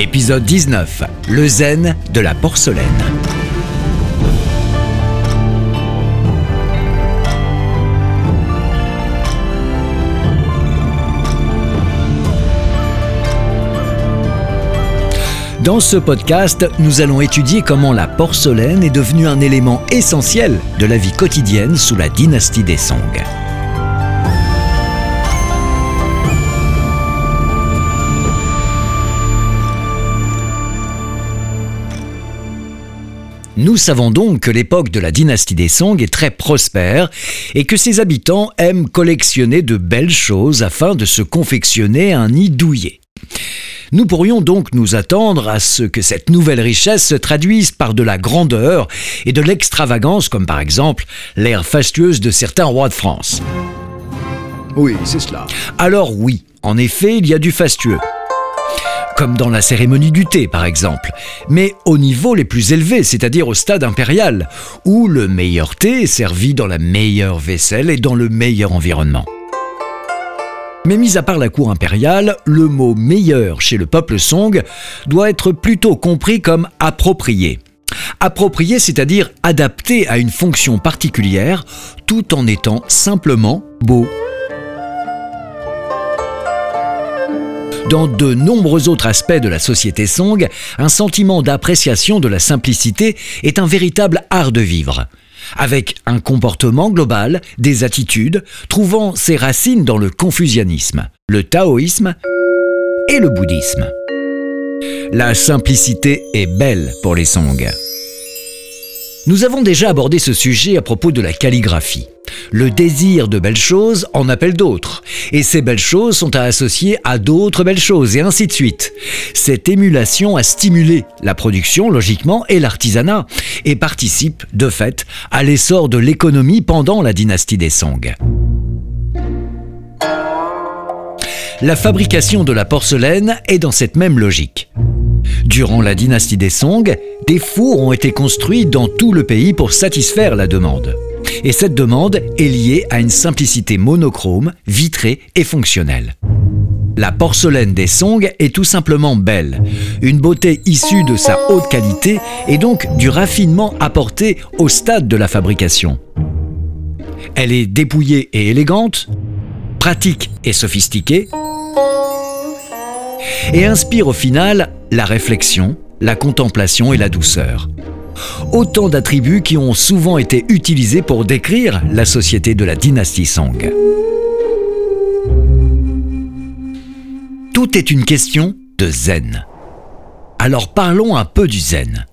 Épisode 19. Le zen de la porcelaine. Dans ce podcast, nous allons étudier comment la porcelaine est devenue un élément essentiel de la vie quotidienne sous la dynastie des Song. Nous savons donc que l'époque de la dynastie des Song est très prospère et que ses habitants aiment collectionner de belles choses afin de se confectionner un nid douillet. Nous pourrions donc nous attendre à ce que cette nouvelle richesse se traduise par de la grandeur et de l'extravagance, comme par exemple l'ère fastueuse de certains rois de France. Oui, c'est cela. Alors oui, en effet, il y a du fastueux comme dans la cérémonie du thé par exemple, mais au niveau les plus élevés, c'est-à-dire au stade impérial, où le meilleur thé est servi dans la meilleure vaisselle et dans le meilleur environnement. Mais mis à part la cour impériale, le mot meilleur chez le peuple Song doit être plutôt compris comme approprié. Approprié, c'est-à-dire adapté à une fonction particulière, tout en étant simplement beau. Dans de nombreux autres aspects de la société Song, un sentiment d'appréciation de la simplicité est un véritable art de vivre avec un comportement global, des attitudes, trouvant ses racines dans le confucianisme, le taoïsme et le bouddhisme. La simplicité est belle pour les Song. Nous avons déjà abordé ce sujet à propos de la calligraphie. Le désir de belles choses en appelle d'autres, et ces belles choses sont à associer à d'autres belles choses, et ainsi de suite. Cette émulation a stimulé la production, logiquement, et l'artisanat, et participe, de fait, à l'essor de l'économie pendant la dynastie des Song. La fabrication de la porcelaine est dans cette même logique. Durant la dynastie des Song, des fours ont été construits dans tout le pays pour satisfaire la demande. Et cette demande est liée à une simplicité monochrome, vitrée et fonctionnelle. La porcelaine des Song est tout simplement belle, une beauté issue de sa haute qualité et donc du raffinement apporté au stade de la fabrication. Elle est dépouillée et élégante, pratique et sophistiquée, et inspire au final la réflexion, la contemplation et la douceur. Autant d'attributs qui ont souvent été utilisés pour décrire la société de la dynastie Song. Tout est une question de zen. Alors parlons un peu du zen.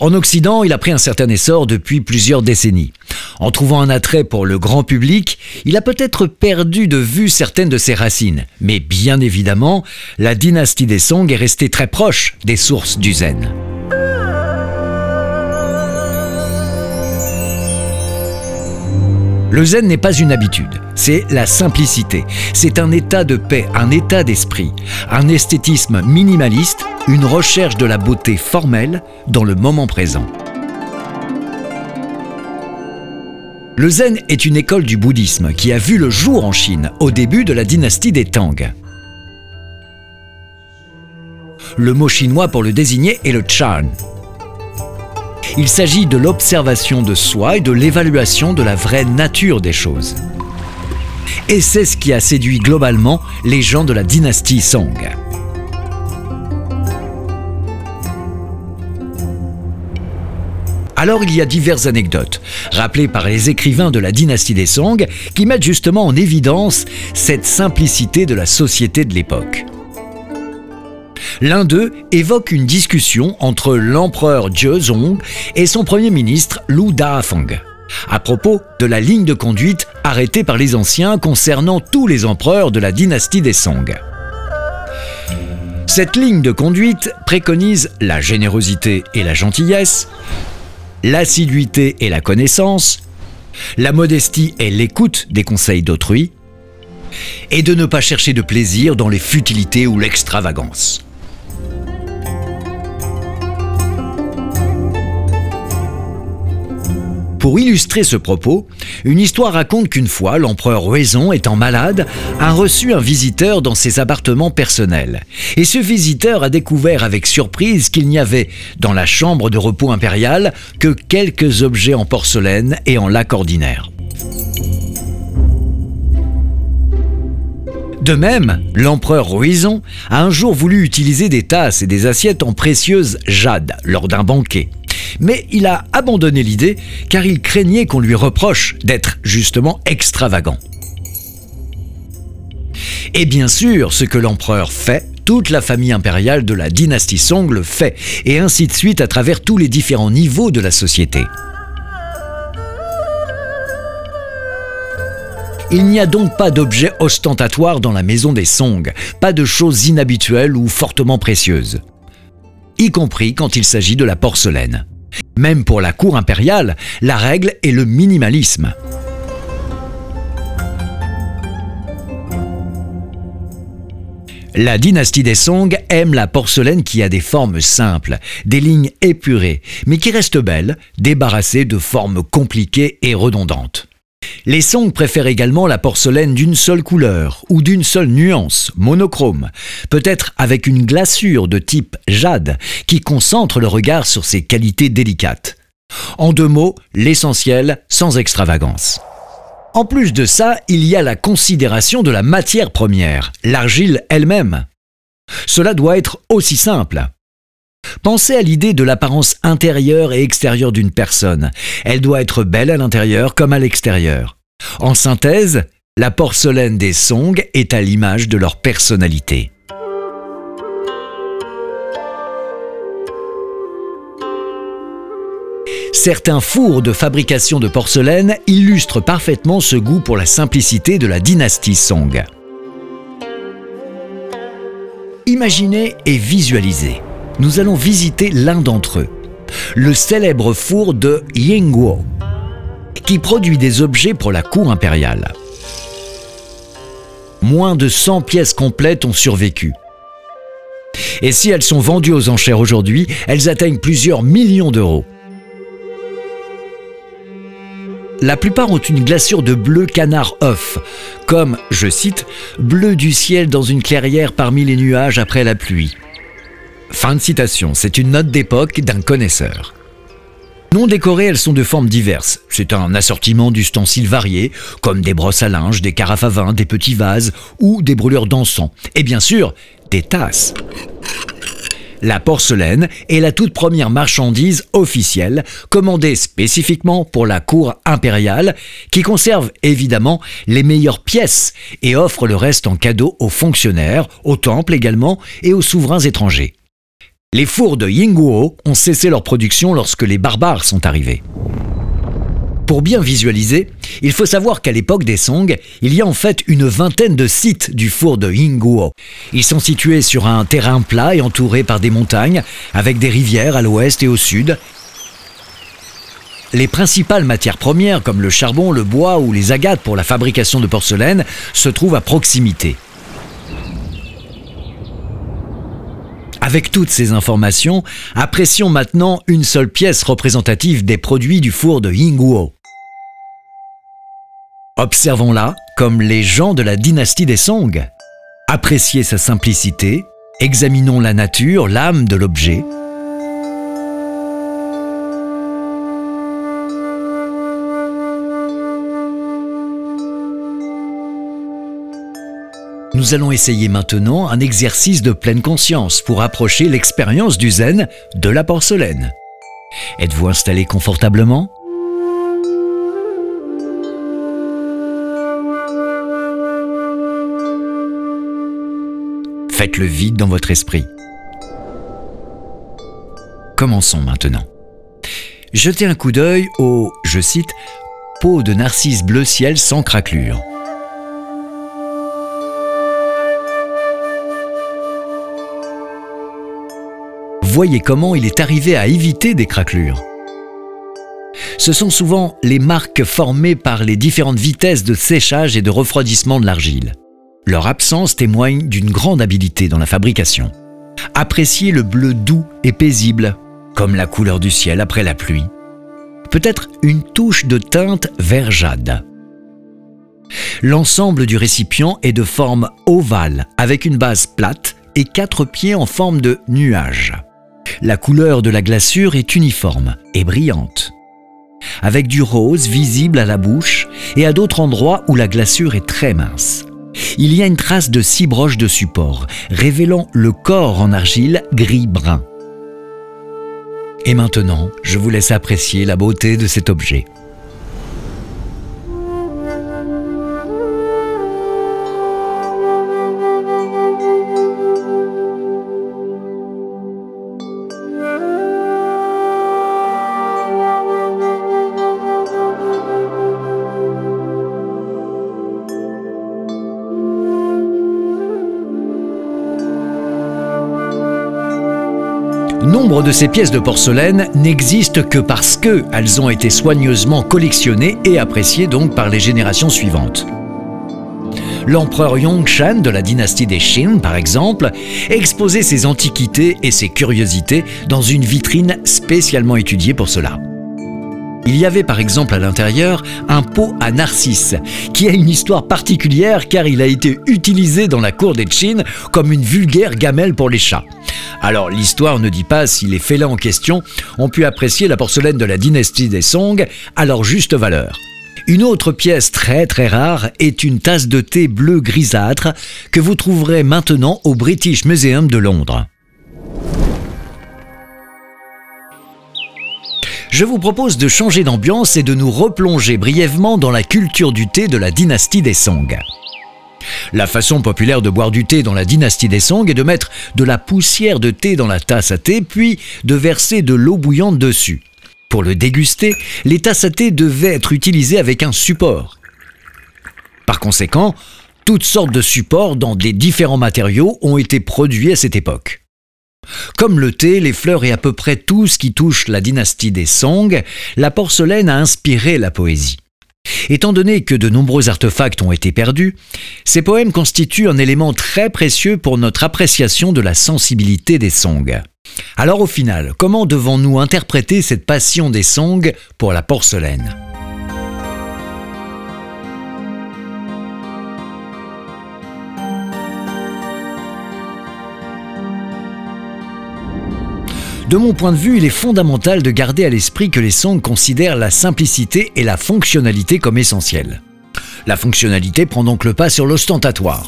En Occident, il a pris un certain essor depuis plusieurs décennies. En trouvant un attrait pour le grand public, il a peut-être perdu de vue certaines de ses racines. Mais bien évidemment, la dynastie des Song est restée très proche des sources du zen. Le zen n'est pas une habitude, c'est la simplicité. C'est un état de paix, un état d'esprit, un esthétisme minimaliste, une recherche de la beauté formelle dans le moment présent. Le zen est une école du bouddhisme qui a vu le jour en Chine au début de la dynastie des Tang. Le mot chinois pour le désigner est le chan, il s'agit de l'observation de soi et de l'évaluation de la vraie nature des choses. Et c'est ce qui a séduit globalement les gens de la dynastie Song. Alors il y a diverses anecdotes, rappelées par les écrivains de la dynastie des Song, qui mettent justement en évidence cette simplicité de la société de l'époque. L'un d'eux évoque une discussion entre l'empereur Zhezong et son premier ministre Lu Dafeng à propos de la ligne de conduite arrêtée par les anciens concernant tous les empereurs de la dynastie des Song. Cette ligne de conduite préconise la générosité et la gentillesse, l'assiduité et la connaissance, la modestie et l'écoute des conseils d'autrui, et de ne pas chercher de plaisir dans les futilités ou l'extravagance. Pour illustrer ce propos, une histoire raconte qu'une fois, l'empereur Ruizon, étant malade, a reçu un visiteur dans ses appartements personnels. Et ce visiteur a découvert avec surprise qu'il n'y avait, dans la chambre de repos impériale, que quelques objets en porcelaine et en lac ordinaire. De même, l'empereur Ruizon a un jour voulu utiliser des tasses et des assiettes en précieuse jade lors d'un banquet. Mais il a abandonné l'idée car il craignait qu'on lui reproche d'être justement extravagant. Et bien sûr, ce que l'empereur fait, toute la famille impériale de la dynastie Song le fait, et ainsi de suite à travers tous les différents niveaux de la société. Il n'y a donc pas d'objets ostentatoires dans la maison des Song, pas de choses inhabituelles ou fortement précieuses, y compris quand il s'agit de la porcelaine. Même pour la cour impériale, la règle est le minimalisme. La dynastie des Song aime la porcelaine qui a des formes simples, des lignes épurées, mais qui reste belle, débarrassée de formes compliquées et redondantes. Les Song préfèrent également la porcelaine d'une seule couleur ou d'une seule nuance, monochrome, peut-être avec une glaçure de type jade qui concentre le regard sur ses qualités délicates. En deux mots, l'essentiel sans extravagance. En plus de ça, il y a la considération de la matière première, l'argile elle-même. Cela doit être aussi simple. Pensez à l'idée de l'apparence intérieure et extérieure d'une personne. Elle doit être belle à l'intérieur comme à l'extérieur. En synthèse, la porcelaine des Song est à l'image de leur personnalité. Certains fours de fabrication de porcelaine illustrent parfaitement ce goût pour la simplicité de la dynastie Song. Imaginez et visualisez nous allons visiter l'un d'entre eux, le célèbre four de Yingguo, qui produit des objets pour la cour impériale. Moins de 100 pièces complètes ont survécu. Et si elles sont vendues aux enchères aujourd'hui, elles atteignent plusieurs millions d'euros. La plupart ont une glaçure de bleu canard off, comme, je cite, bleu du ciel dans une clairière parmi les nuages après la pluie. Fin de citation, c'est une note d'époque d'un connaisseur. Non décorées, elles sont de formes diverses. C'est un assortiment d'ustensiles variés, comme des brosses à linge, des carafes à vin, des petits vases ou des brûleurs d'encens. Et bien sûr, des tasses. La porcelaine est la toute première marchandise officielle commandée spécifiquement pour la cour impériale qui conserve évidemment les meilleures pièces et offre le reste en cadeau aux fonctionnaires, aux temples également et aux souverains étrangers. Les fours de Yingguo ont cessé leur production lorsque les barbares sont arrivés. Pour bien visualiser, il faut savoir qu'à l'époque des Song, il y a en fait une vingtaine de sites du four de Yingguo. Ils sont situés sur un terrain plat et entourés par des montagnes, avec des rivières à l'ouest et au sud. Les principales matières premières, comme le charbon, le bois ou les agates pour la fabrication de porcelaine, se trouvent à proximité. Avec toutes ces informations, apprécions maintenant une seule pièce représentative des produits du four de Yingguo. Observons-la comme les gens de la dynastie des Song. Appréciez sa simplicité, examinons la nature, l'âme de l'objet, Nous allons essayer maintenant un exercice de pleine conscience pour approcher l'expérience du zen de la porcelaine. Êtes-vous installé confortablement? Faites le vide dans votre esprit. Commençons maintenant. Jetez un coup d'œil au, je cite, peau de narcisse bleu ciel sans craquelure. Voyez comment il est arrivé à éviter des craquelures. Ce sont souvent les marques formées par les différentes vitesses de séchage et de refroidissement de l'argile. Leur absence témoigne d'une grande habileté dans la fabrication. Appréciez le bleu doux et paisible, comme la couleur du ciel après la pluie. Peut-être une touche de teinte vert jade. L'ensemble du récipient est de forme ovale, avec une base plate et quatre pieds en forme de nuage. La couleur de la glaçure est uniforme et brillante, avec du rose visible à la bouche et à d'autres endroits où la glaçure est très mince. Il y a une trace de six broches de support, révélant le corps en argile gris-brun. Et maintenant, je vous laisse apprécier la beauté de cet objet. De ces pièces de porcelaine n'existent que parce qu'elles ont été soigneusement collectionnées et appréciées donc par les générations suivantes. L'empereur Yongshan de la dynastie des Qin, par exemple, exposait ses antiquités et ses curiosités dans une vitrine spécialement étudiée pour cela. Il y avait par exemple à l'intérieur un pot à narcisse, qui a une histoire particulière car il a été utilisé dans la cour des Qin comme une vulgaire gamelle pour les chats. Alors l'histoire ne dit pas si les félins en question ont pu apprécier la porcelaine de la dynastie des Song à leur juste valeur. Une autre pièce très très rare est une tasse de thé bleu grisâtre que vous trouverez maintenant au British Museum de Londres. Je vous propose de changer d'ambiance et de nous replonger brièvement dans la culture du thé de la dynastie des Song. La façon populaire de boire du thé dans la dynastie des Song est de mettre de la poussière de thé dans la tasse à thé, puis de verser de l'eau bouillante dessus. Pour le déguster, les tasses à thé devaient être utilisées avec un support. Par conséquent, toutes sortes de supports dans des différents matériaux ont été produits à cette époque. Comme le thé, les fleurs et à peu près tout ce qui touche la dynastie des Song, la porcelaine a inspiré la poésie. Étant donné que de nombreux artefacts ont été perdus, ces poèmes constituent un élément très précieux pour notre appréciation de la sensibilité des Song. Alors au final, comment devons-nous interpréter cette passion des Song pour la porcelaine? De mon point de vue, il est fondamental de garder à l'esprit que les Song considèrent la simplicité et la fonctionnalité comme essentielles. La fonctionnalité prend donc le pas sur l'ostentatoire.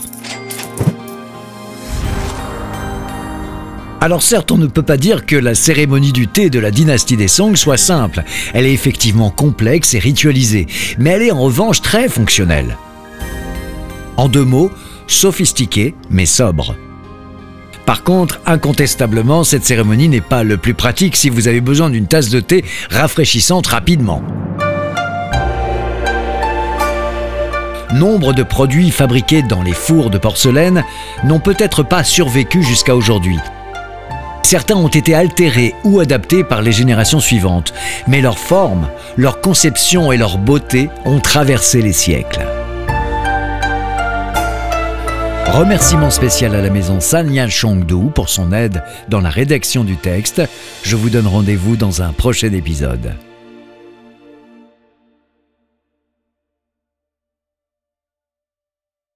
Alors certes, on ne peut pas dire que la cérémonie du thé de la dynastie des Song soit simple. Elle est effectivement complexe et ritualisée, mais elle est en revanche très fonctionnelle. En deux mots, sophistiquée mais sobre. Par contre, incontestablement, cette cérémonie n'est pas le plus pratique si vous avez besoin d'une tasse de thé rafraîchissante rapidement. Nombre de produits fabriqués dans les fours de porcelaine n'ont peut-être pas survécu jusqu'à aujourd'hui. Certains ont été altérés ou adaptés par les générations suivantes, mais leur forme, leur conception et leur beauté ont traversé les siècles. Remerciement spécial à la maison Sanya Chongdu pour son aide dans la rédaction du texte. Je vous donne rendez-vous dans un prochain épisode.